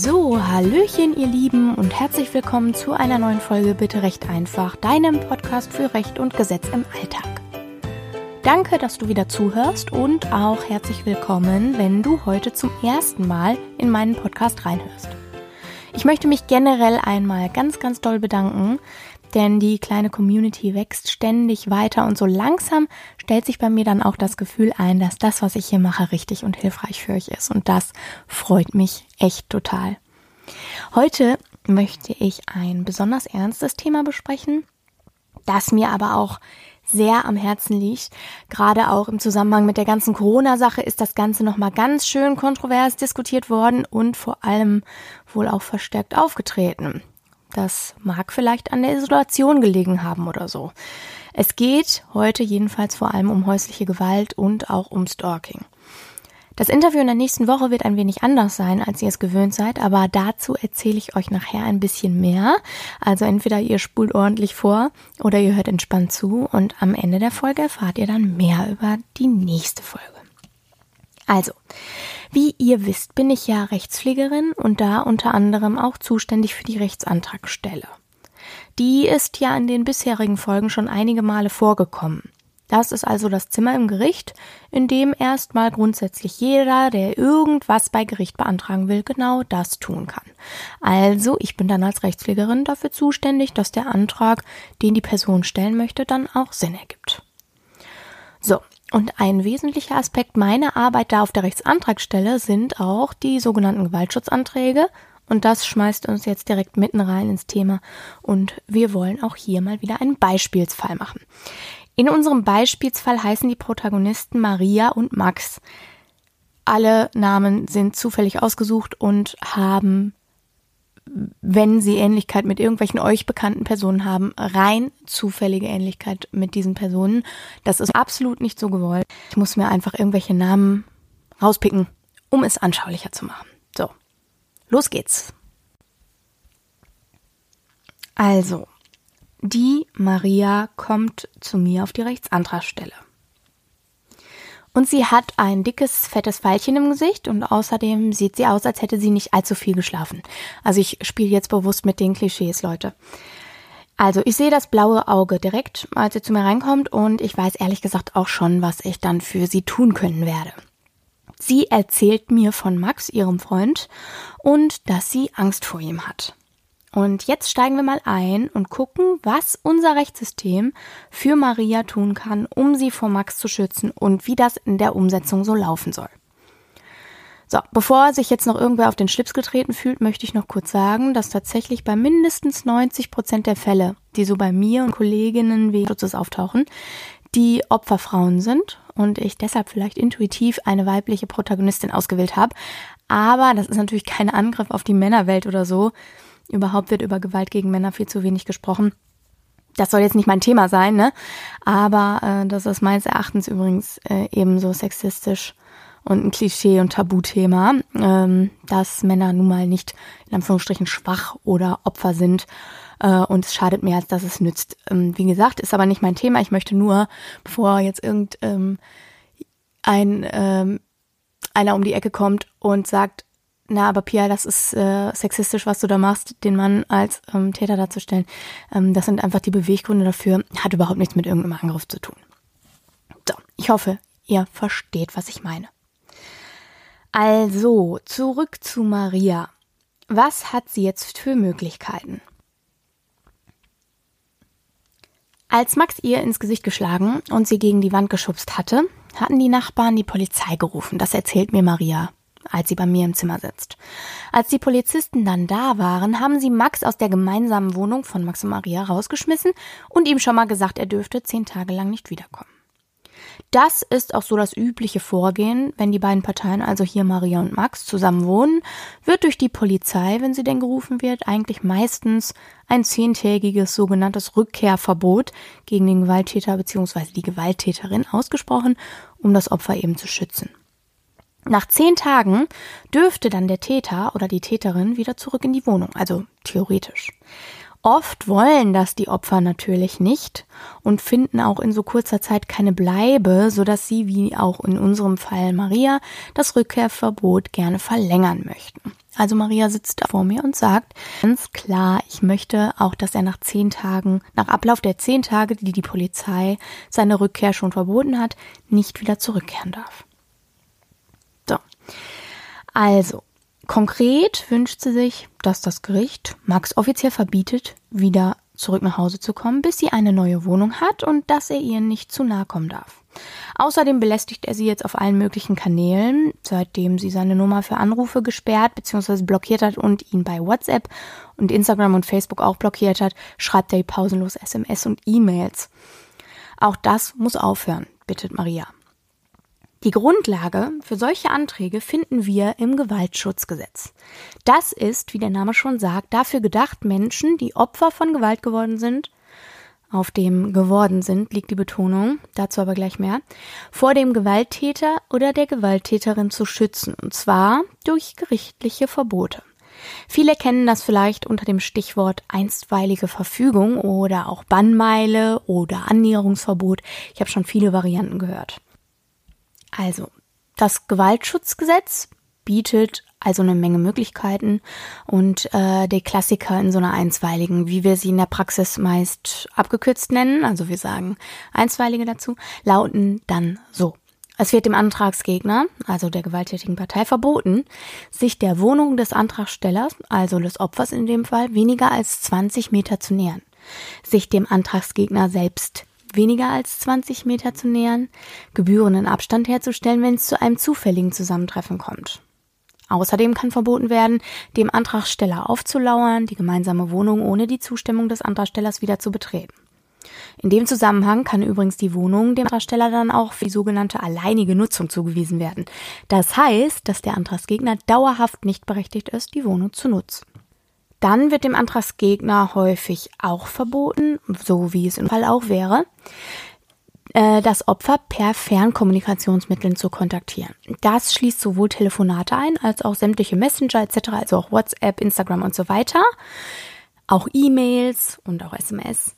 So, Hallöchen, ihr Lieben, und herzlich willkommen zu einer neuen Folge Bitte Recht einfach, deinem Podcast für Recht und Gesetz im Alltag. Danke, dass du wieder zuhörst und auch herzlich willkommen, wenn du heute zum ersten Mal in meinen Podcast reinhörst. Ich möchte mich generell einmal ganz, ganz doll bedanken, denn die kleine Community wächst ständig weiter und so langsam stellt sich bei mir dann auch das Gefühl ein, dass das, was ich hier mache, richtig und hilfreich für euch ist und das freut mich echt total. Heute möchte ich ein besonders ernstes Thema besprechen, das mir aber auch sehr am Herzen liegt. Gerade auch im Zusammenhang mit der ganzen Corona-Sache ist das Ganze nochmal ganz schön kontrovers diskutiert worden und vor allem wohl auch verstärkt aufgetreten. Das mag vielleicht an der Isolation gelegen haben oder so. Es geht heute jedenfalls vor allem um häusliche Gewalt und auch um Stalking. Das Interview in der nächsten Woche wird ein wenig anders sein, als ihr es gewöhnt seid, aber dazu erzähle ich euch nachher ein bisschen mehr. Also entweder ihr spult ordentlich vor oder ihr hört entspannt zu und am Ende der Folge erfahrt ihr dann mehr über die nächste Folge. Also, wie ihr wisst, bin ich ja Rechtspflegerin und da unter anderem auch zuständig für die Rechtsantragstelle. Die ist ja in den bisherigen Folgen schon einige Male vorgekommen. Das ist also das Zimmer im Gericht, in dem erstmal grundsätzlich jeder, der irgendwas bei Gericht beantragen will, genau das tun kann. Also, ich bin dann als Rechtspflegerin dafür zuständig, dass der Antrag, den die Person stellen möchte, dann auch Sinn ergibt. So, und ein wesentlicher Aspekt meiner Arbeit da auf der Rechtsantragstelle sind auch die sogenannten Gewaltschutzanträge. Und das schmeißt uns jetzt direkt mitten rein ins Thema. Und wir wollen auch hier mal wieder einen Beispielsfall machen. In unserem Beispielsfall heißen die Protagonisten Maria und Max. Alle Namen sind zufällig ausgesucht und haben, wenn sie Ähnlichkeit mit irgendwelchen euch bekannten Personen haben, rein zufällige Ähnlichkeit mit diesen Personen. Das ist absolut nicht so gewollt. Ich muss mir einfach irgendwelche Namen rauspicken, um es anschaulicher zu machen. So, los geht's. Also, die Maria kommt zu mir auf die Rechtsantragstelle. Und sie hat ein dickes, fettes Pfeilchen im Gesicht und außerdem sieht sie aus, als hätte sie nicht allzu viel geschlafen. Also ich spiele jetzt bewusst mit den Klischees, Leute. Also ich sehe das blaue Auge direkt, als sie zu mir reinkommt und ich weiß ehrlich gesagt auch schon, was ich dann für sie tun können werde. Sie erzählt mir von Max, ihrem Freund, und dass sie Angst vor ihm hat. Und jetzt steigen wir mal ein und gucken, was unser Rechtssystem für Maria tun kann, um sie vor Max zu schützen und wie das in der Umsetzung so laufen soll. So, bevor sich jetzt noch irgendwer auf den Schlips getreten fühlt, möchte ich noch kurz sagen, dass tatsächlich bei mindestens 90 Prozent der Fälle, die so bei mir und Kolleginnen wegen Schutzes auftauchen, die Opferfrauen sind und ich deshalb vielleicht intuitiv eine weibliche Protagonistin ausgewählt habe. Aber das ist natürlich kein Angriff auf die Männerwelt oder so. Überhaupt wird über Gewalt gegen Männer viel zu wenig gesprochen. Das soll jetzt nicht mein Thema sein, ne? Aber äh, das ist meines Erachtens übrigens äh, ebenso sexistisch und ein Klischee und Tabuthema, ähm, dass Männer nun mal nicht in Anführungsstrichen schwach oder Opfer sind äh, und es schadet mehr, als dass es nützt. Ähm, wie gesagt, ist aber nicht mein Thema. Ich möchte nur, bevor jetzt irgend ähm, ein ähm, einer um die Ecke kommt und sagt, na, aber Pia, das ist äh, sexistisch, was du da machst, den Mann als ähm, Täter darzustellen. Ähm, das sind einfach die Beweggründe dafür, hat überhaupt nichts mit irgendeinem Angriff zu tun. So, ich hoffe, ihr versteht, was ich meine. Also, zurück zu Maria. Was hat sie jetzt für Möglichkeiten? Als Max ihr ins Gesicht geschlagen und sie gegen die Wand geschubst hatte, hatten die Nachbarn die Polizei gerufen. Das erzählt mir Maria als sie bei mir im Zimmer sitzt. Als die Polizisten dann da waren, haben sie Max aus der gemeinsamen Wohnung von Max und Maria rausgeschmissen und ihm schon mal gesagt, er dürfte zehn Tage lang nicht wiederkommen. Das ist auch so das übliche Vorgehen, wenn die beiden Parteien, also hier Maria und Max, zusammen wohnen, wird durch die Polizei, wenn sie denn gerufen wird, eigentlich meistens ein zehntägiges sogenanntes Rückkehrverbot gegen den Gewalttäter bzw. die Gewalttäterin ausgesprochen, um das Opfer eben zu schützen. Nach zehn Tagen dürfte dann der Täter oder die Täterin wieder zurück in die Wohnung, also theoretisch. Oft wollen das die Opfer natürlich nicht und finden auch in so kurzer Zeit keine Bleibe, so dass sie, wie auch in unserem Fall Maria, das Rückkehrverbot gerne verlängern möchten. Also Maria sitzt vor mir und sagt ganz klar, ich möchte auch, dass er nach zehn Tagen, nach Ablauf der zehn Tage, die die Polizei seine Rückkehr schon verboten hat, nicht wieder zurückkehren darf. So. Also, konkret wünscht sie sich, dass das Gericht Max offiziell verbietet, wieder zurück nach Hause zu kommen, bis sie eine neue Wohnung hat und dass er ihr nicht zu nahe kommen darf. Außerdem belästigt er sie jetzt auf allen möglichen Kanälen, seitdem sie seine Nummer für Anrufe gesperrt bzw. blockiert hat und ihn bei WhatsApp und Instagram und Facebook auch blockiert hat, schreibt er pausenlos SMS und E-Mails. Auch das muss aufhören, bittet Maria. Die Grundlage für solche Anträge finden wir im Gewaltschutzgesetz. Das ist, wie der Name schon sagt, dafür gedacht, Menschen, die Opfer von Gewalt geworden sind, auf dem geworden sind, liegt die Betonung, dazu aber gleich mehr, vor dem Gewalttäter oder der Gewalttäterin zu schützen, und zwar durch gerichtliche Verbote. Viele kennen das vielleicht unter dem Stichwort einstweilige Verfügung oder auch Bannmeile oder Annäherungsverbot. Ich habe schon viele Varianten gehört. Also, das Gewaltschutzgesetz bietet also eine Menge Möglichkeiten und äh, der Klassiker in so einer einstweiligen, wie wir sie in der Praxis meist abgekürzt nennen, also wir sagen einstweilige dazu, lauten dann so. Es wird dem Antragsgegner, also der gewalttätigen Partei, verboten, sich der Wohnung des Antragstellers, also des Opfers in dem Fall, weniger als 20 Meter zu nähern, sich dem Antragsgegner selbst weniger als 20 Meter zu nähern, gebührenden Abstand herzustellen, wenn es zu einem zufälligen Zusammentreffen kommt. Außerdem kann verboten werden, dem Antragsteller aufzulauern, die gemeinsame Wohnung ohne die Zustimmung des Antragstellers wieder zu betreten. In dem Zusammenhang kann übrigens die Wohnung dem Antragsteller dann auch für die sogenannte alleinige Nutzung zugewiesen werden. Das heißt, dass der Antragsgegner dauerhaft nicht berechtigt ist, die Wohnung zu nutzen. Dann wird dem Antragsgegner häufig auch verboten, so wie es im Fall auch wäre, äh, das Opfer per Fernkommunikationsmitteln zu kontaktieren. Das schließt sowohl Telefonate ein, als auch sämtliche Messenger etc., also auch WhatsApp, Instagram und so weiter, auch E-Mails und auch SMS.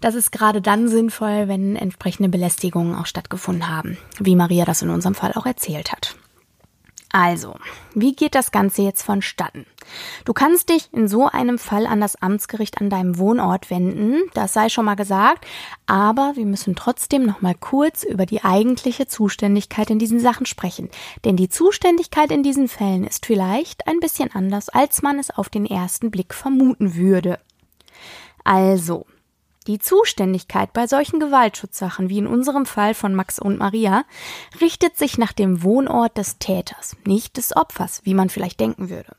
Das ist gerade dann sinnvoll, wenn entsprechende Belästigungen auch stattgefunden haben, wie Maria das in unserem Fall auch erzählt hat. Also, wie geht das Ganze jetzt vonstatten? Du kannst dich in so einem Fall an das Amtsgericht an deinem Wohnort wenden, das sei schon mal gesagt, aber wir müssen trotzdem noch mal kurz über die eigentliche Zuständigkeit in diesen Sachen sprechen, denn die Zuständigkeit in diesen Fällen ist vielleicht ein bisschen anders, als man es auf den ersten Blick vermuten würde. Also, die Zuständigkeit bei solchen Gewaltschutzsachen, wie in unserem Fall von Max und Maria, richtet sich nach dem Wohnort des Täters, nicht des Opfers, wie man vielleicht denken würde.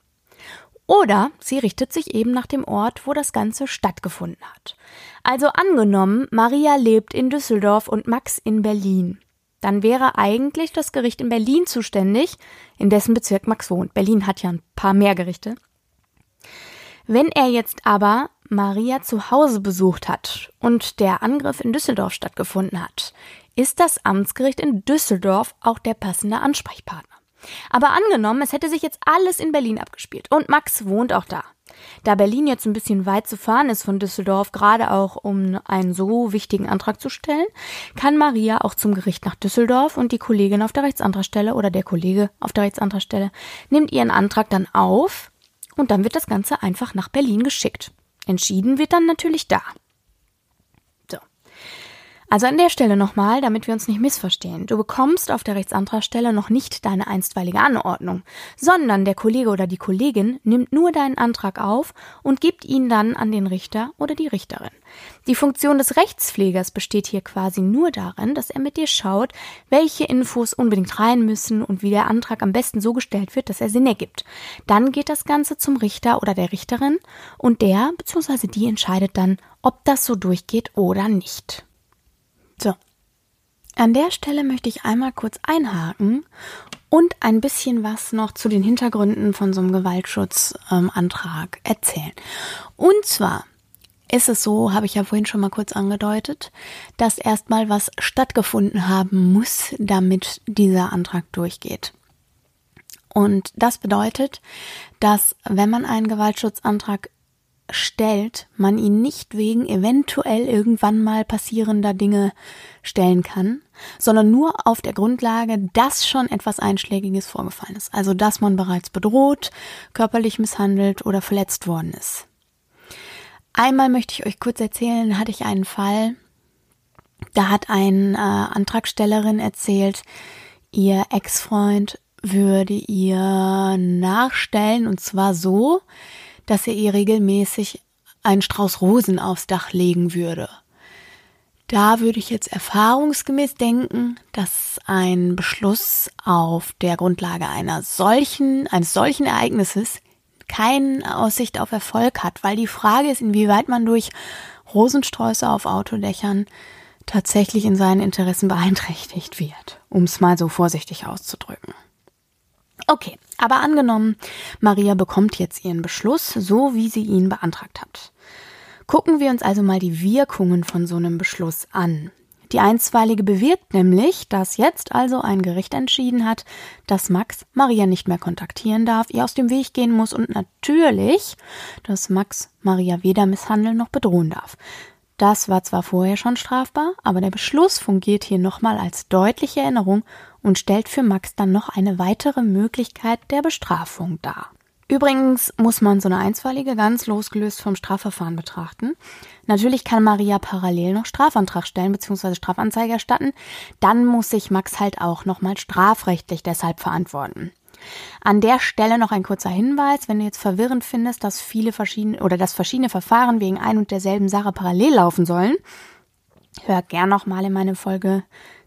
Oder sie richtet sich eben nach dem Ort, wo das Ganze stattgefunden hat. Also angenommen, Maria lebt in Düsseldorf und Max in Berlin. Dann wäre eigentlich das Gericht in Berlin zuständig, in dessen Bezirk Max wohnt. Berlin hat ja ein paar mehr Gerichte. Wenn er jetzt aber Maria zu Hause besucht hat und der Angriff in Düsseldorf stattgefunden hat, ist das Amtsgericht in Düsseldorf auch der passende Ansprechpartner. Aber angenommen, es hätte sich jetzt alles in Berlin abgespielt und Max wohnt auch da. Da Berlin jetzt ein bisschen weit zu fahren ist von Düsseldorf, gerade auch um einen so wichtigen Antrag zu stellen, kann Maria auch zum Gericht nach Düsseldorf und die Kollegin auf der Rechtsantragstelle oder der Kollege auf der Rechtsantragstelle nimmt ihren Antrag dann auf und dann wird das Ganze einfach nach Berlin geschickt. Entschieden wird dann natürlich da. So. Also an der Stelle nochmal, damit wir uns nicht missverstehen. Du bekommst auf der Rechtsantragstelle noch nicht deine einstweilige Anordnung, sondern der Kollege oder die Kollegin nimmt nur deinen Antrag auf und gibt ihn dann an den Richter oder die Richterin. Die Funktion des Rechtspflegers besteht hier quasi nur darin, dass er mit dir schaut, welche Infos unbedingt rein müssen und wie der Antrag am besten so gestellt wird, dass er Sinn ergibt. Dann geht das Ganze zum Richter oder der Richterin und der bzw. die entscheidet dann, ob das so durchgeht oder nicht. So. An der Stelle möchte ich einmal kurz einhaken und ein bisschen was noch zu den Hintergründen von so einem Gewaltschutzantrag ähm, erzählen. Und zwar ist es so, habe ich ja vorhin schon mal kurz angedeutet, dass erstmal was stattgefunden haben muss, damit dieser Antrag durchgeht. Und das bedeutet, dass wenn man einen Gewaltschutzantrag stellt, man ihn nicht wegen eventuell irgendwann mal passierender Dinge stellen kann, sondern nur auf der Grundlage, dass schon etwas Einschlägiges vorgefallen ist. Also, dass man bereits bedroht, körperlich misshandelt oder verletzt worden ist. Einmal möchte ich euch kurz erzählen, hatte ich einen Fall, da hat eine äh, Antragstellerin erzählt, ihr Ex-Freund würde ihr nachstellen und zwar so, dass er ihr regelmäßig einen Strauß Rosen aufs Dach legen würde. Da würde ich jetzt erfahrungsgemäß denken, dass ein Beschluss auf der Grundlage einer solchen, eines solchen Ereignisses keine Aussicht auf Erfolg hat, weil die Frage ist, inwieweit man durch Rosensträuße auf Autodächern tatsächlich in seinen Interessen beeinträchtigt wird, um es mal so vorsichtig auszudrücken. Okay, aber angenommen, Maria bekommt jetzt ihren Beschluss, so wie sie ihn beantragt hat. Gucken wir uns also mal die Wirkungen von so einem Beschluss an. Die Einstweilige bewirkt nämlich, dass jetzt also ein Gericht entschieden hat, dass Max Maria nicht mehr kontaktieren darf, ihr aus dem Weg gehen muss und natürlich, dass Max Maria weder misshandeln noch bedrohen darf. Das war zwar vorher schon strafbar, aber der Beschluss fungiert hier nochmal als deutliche Erinnerung und stellt für Max dann noch eine weitere Möglichkeit der Bestrafung dar. Übrigens muss man so eine Einstweilige ganz losgelöst vom Strafverfahren betrachten. Natürlich kann Maria parallel noch Strafantrag stellen bzw. Strafanzeige erstatten. Dann muss sich Max halt auch nochmal strafrechtlich deshalb verantworten. An der Stelle noch ein kurzer Hinweis, wenn du jetzt verwirrend findest, dass viele verschiedene oder dass verschiedene Verfahren wegen ein und derselben Sache parallel laufen sollen, hör gern noch mal in meine Folge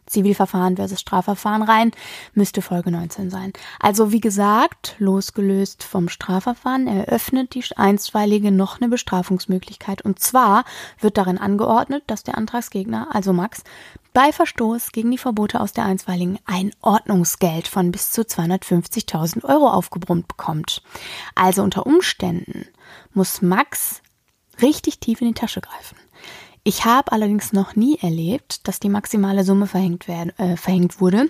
Zivilverfahren versus Strafverfahren rein, müsste Folge 19 sein. Also wie gesagt, losgelöst vom Strafverfahren eröffnet die Einstweilige noch eine Bestrafungsmöglichkeit. Und zwar wird darin angeordnet, dass der Antragsgegner, also Max, bei Verstoß gegen die Verbote aus der Einstweiligen ein Ordnungsgeld von bis zu 250.000 Euro aufgebrummt bekommt. Also unter Umständen muss Max richtig tief in die Tasche greifen. Ich habe allerdings noch nie erlebt, dass die maximale Summe verhängt, werden, äh, verhängt wurde,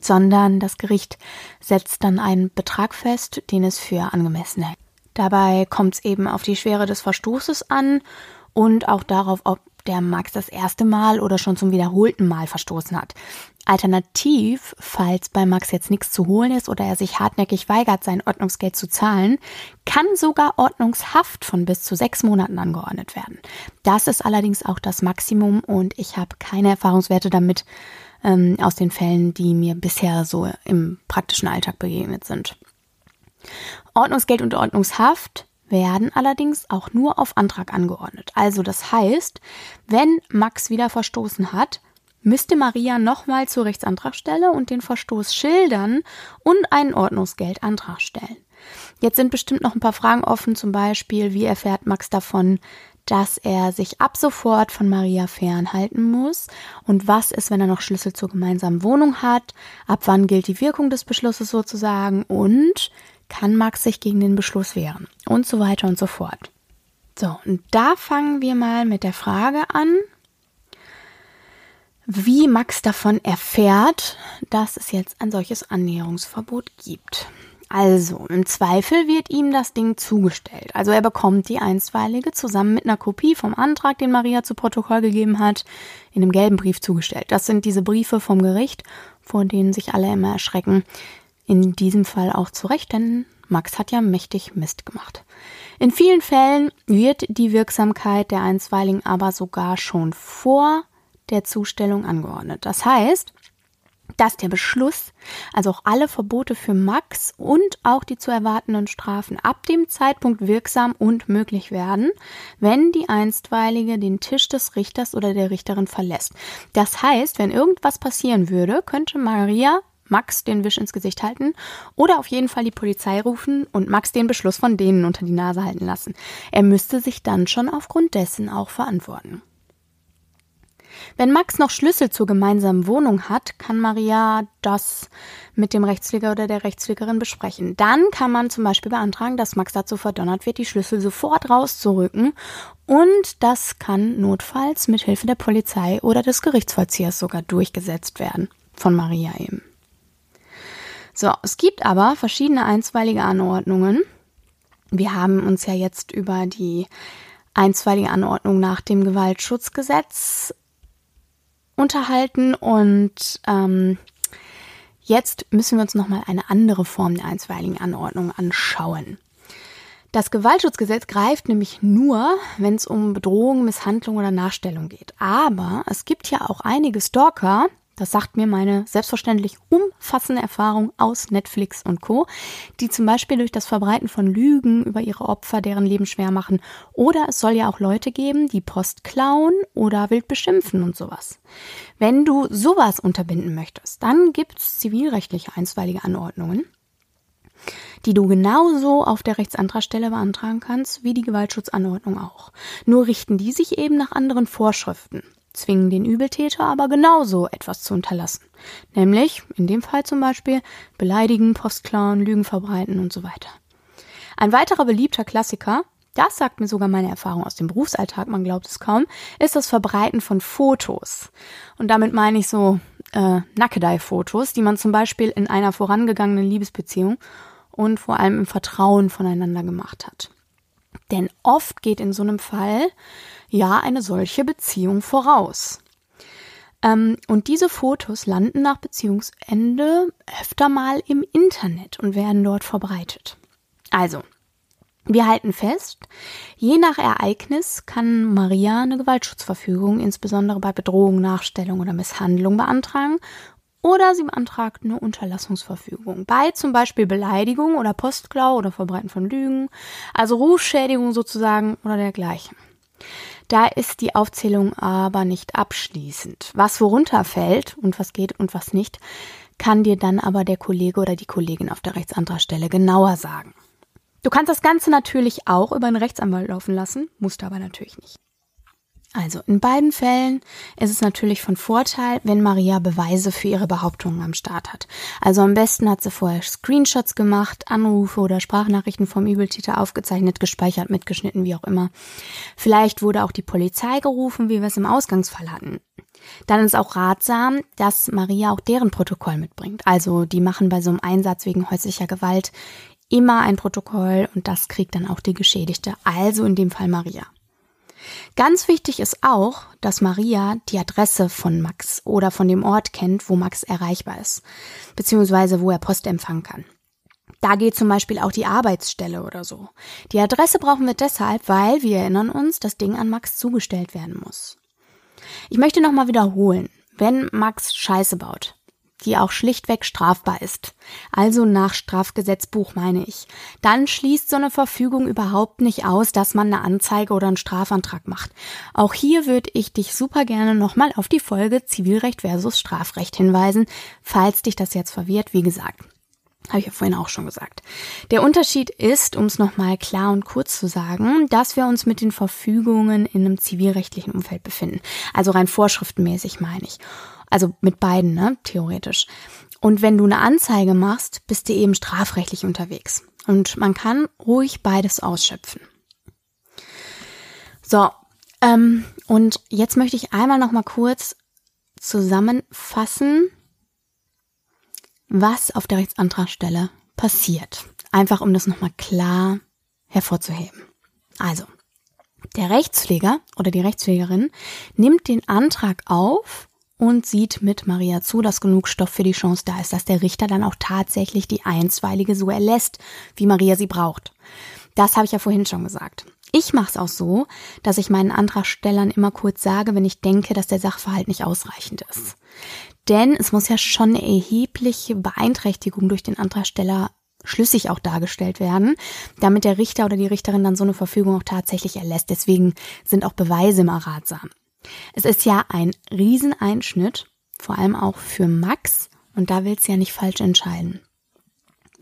sondern das Gericht setzt dann einen Betrag fest, den es für angemessen hält. Dabei kommt es eben auf die Schwere des Verstoßes an und auch darauf, ob der Max das erste Mal oder schon zum wiederholten Mal verstoßen hat. Alternativ, falls bei Max jetzt nichts zu holen ist oder er sich hartnäckig weigert, sein Ordnungsgeld zu zahlen, kann sogar Ordnungshaft von bis zu sechs Monaten angeordnet werden. Das ist allerdings auch das Maximum und ich habe keine Erfahrungswerte damit ähm, aus den Fällen, die mir bisher so im praktischen Alltag begegnet sind. Ordnungsgeld und Ordnungshaft werden allerdings auch nur auf Antrag angeordnet. Also das heißt, wenn Max wieder verstoßen hat, müsste Maria nochmal zur Rechtsantragstelle und den Verstoß schildern und einen Ordnungsgeldantrag stellen. Jetzt sind bestimmt noch ein paar Fragen offen, zum Beispiel, wie erfährt Max davon, dass er sich ab sofort von Maria fernhalten muss und was ist, wenn er noch Schlüssel zur gemeinsamen Wohnung hat, ab wann gilt die Wirkung des Beschlusses sozusagen und kann Max sich gegen den Beschluss wehren und so weiter und so fort. So, und da fangen wir mal mit der Frage an, wie Max davon erfährt, dass es jetzt ein solches Annäherungsverbot gibt. Also, im Zweifel wird ihm das Ding zugestellt. Also er bekommt die einstweilige zusammen mit einer Kopie vom Antrag, den Maria zu Protokoll gegeben hat, in einem gelben Brief zugestellt. Das sind diese Briefe vom Gericht, vor denen sich alle immer erschrecken, in diesem Fall auch zu Recht, denn Max hat ja mächtig Mist gemacht. In vielen Fällen wird die Wirksamkeit der Einstweiligen aber sogar schon vor der Zustellung angeordnet. Das heißt, dass der Beschluss, also auch alle Verbote für Max und auch die zu erwartenden Strafen ab dem Zeitpunkt wirksam und möglich werden, wenn die Einstweilige den Tisch des Richters oder der Richterin verlässt. Das heißt, wenn irgendwas passieren würde, könnte Maria Max den Wisch ins Gesicht halten oder auf jeden Fall die Polizei rufen und Max den Beschluss von denen unter die Nase halten lassen. Er müsste sich dann schon aufgrund dessen auch verantworten. Wenn Max noch Schlüssel zur gemeinsamen Wohnung hat, kann Maria das mit dem Rechtspfleger oder der Rechtspflegerin besprechen. Dann kann man zum Beispiel beantragen, dass Max dazu verdonnert wird, die Schlüssel sofort rauszurücken und das kann notfalls mit Hilfe der Polizei oder des Gerichtsvollziehers sogar durchgesetzt werden. Von Maria eben. So, es gibt aber verschiedene einstweilige Anordnungen. Wir haben uns ja jetzt über die einstweilige Anordnung nach dem Gewaltschutzgesetz unterhalten und ähm, jetzt müssen wir uns nochmal eine andere Form der einstweiligen Anordnung anschauen. Das Gewaltschutzgesetz greift nämlich nur, wenn es um Bedrohung, Misshandlung oder Nachstellung geht. Aber es gibt ja auch einige Stalker, das sagt mir meine selbstverständlich umfassende Erfahrung aus Netflix und Co., die zum Beispiel durch das Verbreiten von Lügen über ihre Opfer deren Leben schwer machen. Oder es soll ja auch Leute geben, die Post klauen oder wild beschimpfen und sowas. Wenn du sowas unterbinden möchtest, dann gibt's zivilrechtliche einstweilige Anordnungen, die du genauso auf der Rechtsantragstelle beantragen kannst, wie die Gewaltschutzanordnung auch. Nur richten die sich eben nach anderen Vorschriften zwingen den Übeltäter aber genauso etwas zu unterlassen. Nämlich, in dem Fall zum Beispiel, beleidigen, Postklauen, Lügen verbreiten und so weiter. Ein weiterer beliebter Klassiker, das sagt mir sogar meine Erfahrung aus dem Berufsalltag, man glaubt es kaum, ist das Verbreiten von Fotos. Und damit meine ich so äh, Nackedei-Fotos, die man zum Beispiel in einer vorangegangenen Liebesbeziehung und vor allem im Vertrauen voneinander gemacht hat. Denn oft geht in so einem Fall ja eine solche Beziehung voraus. Ähm, und diese Fotos landen nach Beziehungsende öfter mal im Internet und werden dort verbreitet. Also, wir halten fest, je nach Ereignis kann Maria eine Gewaltschutzverfügung, insbesondere bei Bedrohung, Nachstellung oder Misshandlung beantragen oder sie beantragt eine Unterlassungsverfügung bei zum Beispiel Beleidigung oder Postklau oder Verbreiten von Lügen, also Rufschädigung sozusagen oder dergleichen. Da ist die Aufzählung aber nicht abschließend. Was worunter fällt und was geht und was nicht, kann dir dann aber der Kollege oder die Kollegin auf der Rechtsantragstelle genauer sagen. Du kannst das Ganze natürlich auch über einen Rechtsanwalt laufen lassen, musst aber natürlich nicht. Also in beiden Fällen ist es natürlich von Vorteil, wenn Maria Beweise für ihre Behauptungen am Start hat. Also am besten hat sie vorher Screenshots gemacht, Anrufe oder Sprachnachrichten vom Übeltäter aufgezeichnet, gespeichert, mitgeschnitten, wie auch immer. Vielleicht wurde auch die Polizei gerufen, wie wir es im Ausgangsfall hatten. Dann ist auch ratsam, dass Maria auch deren Protokoll mitbringt. Also die machen bei so einem Einsatz wegen häuslicher Gewalt immer ein Protokoll und das kriegt dann auch die Geschädigte, also in dem Fall Maria. Ganz wichtig ist auch, dass Maria die Adresse von Max oder von dem Ort kennt, wo Max erreichbar ist, beziehungsweise wo er Post empfangen kann. Da geht zum Beispiel auch die Arbeitsstelle oder so. Die Adresse brauchen wir deshalb, weil wir erinnern uns, das Ding an Max zugestellt werden muss. Ich möchte nochmal wiederholen, wenn Max Scheiße baut, die auch schlichtweg strafbar ist, also nach Strafgesetzbuch meine ich, dann schließt so eine Verfügung überhaupt nicht aus, dass man eine Anzeige oder einen Strafantrag macht. Auch hier würde ich dich super gerne nochmal auf die Folge Zivilrecht versus Strafrecht hinweisen, falls dich das jetzt verwirrt, wie gesagt. Habe ich ja vorhin auch schon gesagt. Der Unterschied ist, um es nochmal klar und kurz zu sagen, dass wir uns mit den Verfügungen in einem zivilrechtlichen Umfeld befinden. Also rein vorschriftenmäßig meine ich. Also mit beiden, ne, theoretisch. Und wenn du eine Anzeige machst, bist du eben strafrechtlich unterwegs. Und man kann ruhig beides ausschöpfen. So, ähm, und jetzt möchte ich einmal noch mal kurz zusammenfassen, was auf der Rechtsantragstelle passiert. Einfach um das nochmal klar hervorzuheben. Also, der Rechtspfleger oder die Rechtspflegerin nimmt den Antrag auf und sieht mit Maria zu, dass genug Stoff für die Chance da ist, dass der Richter dann auch tatsächlich die einstweilige so erlässt, wie Maria sie braucht. Das habe ich ja vorhin schon gesagt. Ich mache es auch so, dass ich meinen Antragstellern immer kurz sage, wenn ich denke, dass der Sachverhalt nicht ausreichend ist. Denn es muss ja schon eine erhebliche Beeinträchtigung durch den Antragsteller schlüssig auch dargestellt werden, damit der Richter oder die Richterin dann so eine Verfügung auch tatsächlich erlässt. Deswegen sind auch Beweise immer ratsam. Es ist ja ein Rieseneinschnitt, vor allem auch für Max, und da will's ja nicht falsch entscheiden.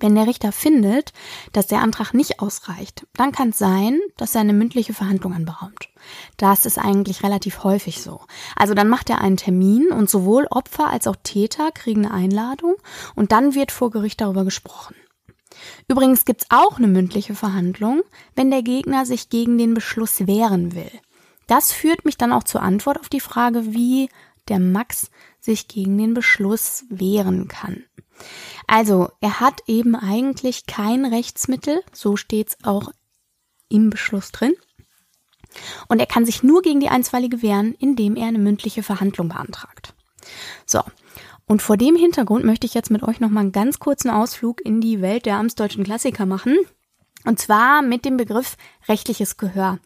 Wenn der Richter findet, dass der Antrag nicht ausreicht, dann kann es sein, dass er eine mündliche Verhandlung anberaumt. Das ist eigentlich relativ häufig so. Also dann macht er einen Termin und sowohl Opfer als auch Täter kriegen eine Einladung und dann wird vor Gericht darüber gesprochen. Übrigens gibt's auch eine mündliche Verhandlung, wenn der Gegner sich gegen den Beschluss wehren will. Das führt mich dann auch zur Antwort auf die Frage, wie der Max sich gegen den Beschluss wehren kann. Also, er hat eben eigentlich kein Rechtsmittel, so steht's auch im Beschluss drin. Und er kann sich nur gegen die Einstweilige wehren, indem er eine mündliche Verhandlung beantragt. So. Und vor dem Hintergrund möchte ich jetzt mit euch nochmal einen ganz kurzen Ausflug in die Welt der amtsdeutschen Klassiker machen. Und zwar mit dem Begriff rechtliches Gehör.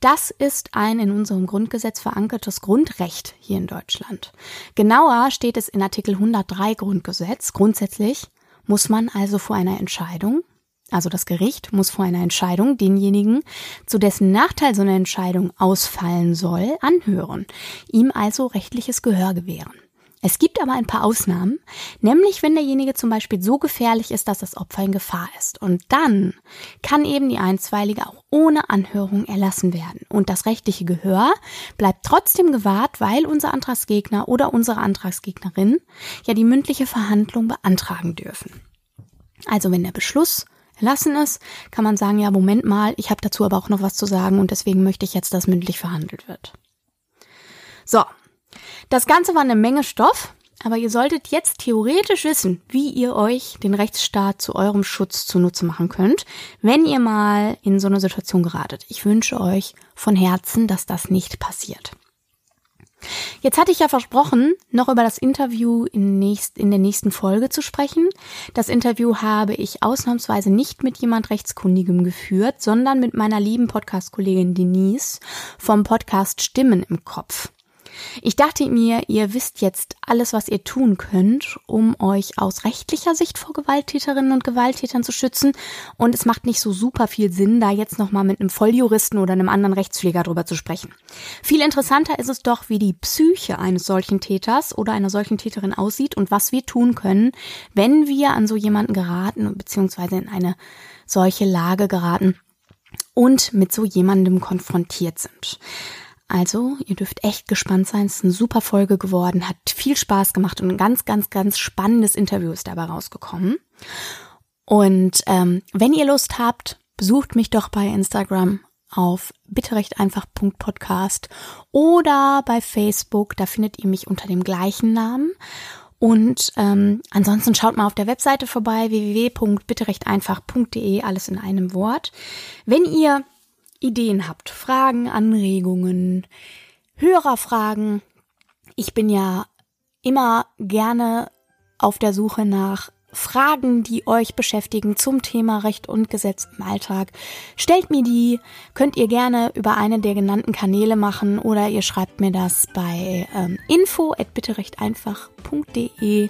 Das ist ein in unserem Grundgesetz verankertes Grundrecht hier in Deutschland. Genauer steht es in Artikel 103 Grundgesetz. Grundsätzlich muss man also vor einer Entscheidung, also das Gericht muss vor einer Entscheidung denjenigen, zu dessen Nachteil so eine Entscheidung ausfallen soll, anhören, ihm also rechtliches Gehör gewähren. Es gibt aber ein paar Ausnahmen, nämlich wenn derjenige zum Beispiel so gefährlich ist, dass das Opfer in Gefahr ist. Und dann kann eben die Einstweilige auch ohne Anhörung erlassen werden. Und das rechtliche Gehör bleibt trotzdem gewahrt, weil unser Antragsgegner oder unsere Antragsgegnerin ja die mündliche Verhandlung beantragen dürfen. Also wenn der Beschluss erlassen ist, kann man sagen, ja, Moment mal, ich habe dazu aber auch noch was zu sagen und deswegen möchte ich jetzt, dass mündlich verhandelt wird. So, das Ganze war eine Menge Stoff, aber ihr solltet jetzt theoretisch wissen, wie ihr euch den Rechtsstaat zu eurem Schutz zunutze machen könnt, wenn ihr mal in so eine Situation geratet. Ich wünsche euch von Herzen, dass das nicht passiert. Jetzt hatte ich ja versprochen, noch über das Interview in, nächst, in der nächsten Folge zu sprechen. Das Interview habe ich ausnahmsweise nicht mit jemand Rechtskundigem geführt, sondern mit meiner lieben Podcast-Kollegin Denise vom Podcast Stimmen im Kopf. Ich dachte mir, ihr wisst jetzt alles, was ihr tun könnt, um euch aus rechtlicher Sicht vor Gewalttäterinnen und Gewalttätern zu schützen. Und es macht nicht so super viel Sinn, da jetzt nochmal mit einem Volljuristen oder einem anderen Rechtspfleger drüber zu sprechen. Viel interessanter ist es doch, wie die Psyche eines solchen Täters oder einer solchen Täterin aussieht und was wir tun können, wenn wir an so jemanden geraten beziehungsweise in eine solche Lage geraten und mit so jemandem konfrontiert sind. Also, ihr dürft echt gespannt sein. Es ist eine super Folge geworden, hat viel Spaß gemacht und ein ganz, ganz, ganz spannendes Interview ist dabei rausgekommen. Und ähm, wenn ihr Lust habt, besucht mich doch bei Instagram auf bitterechteinfach.podcast oder bei Facebook, da findet ihr mich unter dem gleichen Namen. Und ähm, ansonsten schaut mal auf der Webseite vorbei, www.bitterechteinfach.de, alles in einem Wort. Wenn ihr Ideen habt, Fragen, Anregungen, Hörerfragen. Ich bin ja immer gerne auf der Suche nach Fragen, die euch beschäftigen zum Thema Recht und Gesetz im Alltag. Stellt mir die, könnt ihr gerne über einen der genannten Kanäle machen oder ihr schreibt mir das bei ähm, info at bitterechteinfach.de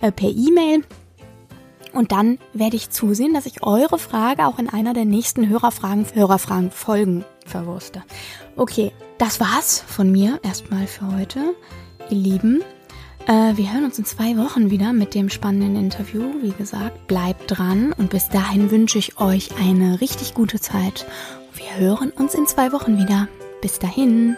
äh, per E-Mail. Und dann werde ich zusehen, dass ich eure Frage auch in einer der nächsten Hörerfragen, Hörerfragen Folgen verwurste. Okay, das war's von mir erstmal für heute. Ihr Lieben, äh, wir hören uns in zwei Wochen wieder mit dem spannenden Interview. Wie gesagt, bleibt dran und bis dahin wünsche ich euch eine richtig gute Zeit. Wir hören uns in zwei Wochen wieder. Bis dahin.